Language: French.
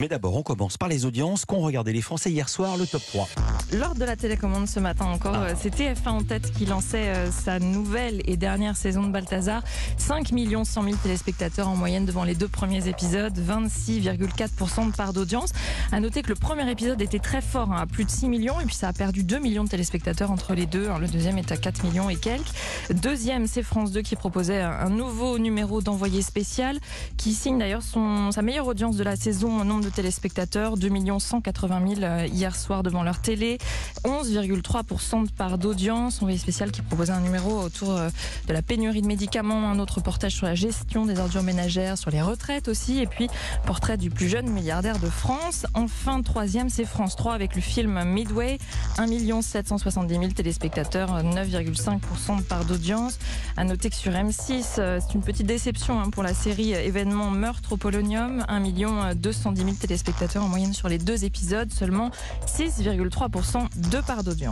Mais d'abord, on commence par les audiences qu'ont regardé les Français hier soir, le top 3. Lors de la télécommande ce matin encore, Ah. euh, c'est TF1 en tête qui lançait euh, sa nouvelle et dernière saison de Balthazar. 5 100 000 téléspectateurs en moyenne devant les deux premiers épisodes, 26,4% de part d'audience. À noter que le premier épisode était très fort, hein, à plus de 6 millions, et puis ça a perdu 2 millions de téléspectateurs entre les deux. hein. Le deuxième est à 4 millions et quelques. Deuxième, c'est France 2 qui proposait un nouveau numéro d'envoyé spécial, qui signe d'ailleurs son- sa meilleure audience de la saison en nombre de téléspectateurs, 2 180 000 euh, hier soir devant leur télé. 11,3% de part d'audience. Envoyé spécial qui proposait un numéro autour euh, de la pénurie de médicaments, un autre reportage sur la gestion des ordures ménagères, sur les retraites aussi, et puis portrait du plus jeune milliardaire de France. Enfin, troisième, c'est France 3 avec le film Midway, 1 770 000 téléspectateurs, 9,5% de part d'audience. À noter que sur M6, euh, c'est une petite déception hein, pour la série événement Meurtre au Polonium, 1 210 000 téléspectateurs en moyenne sur les deux épisodes, seulement 6,3% de part d'audience.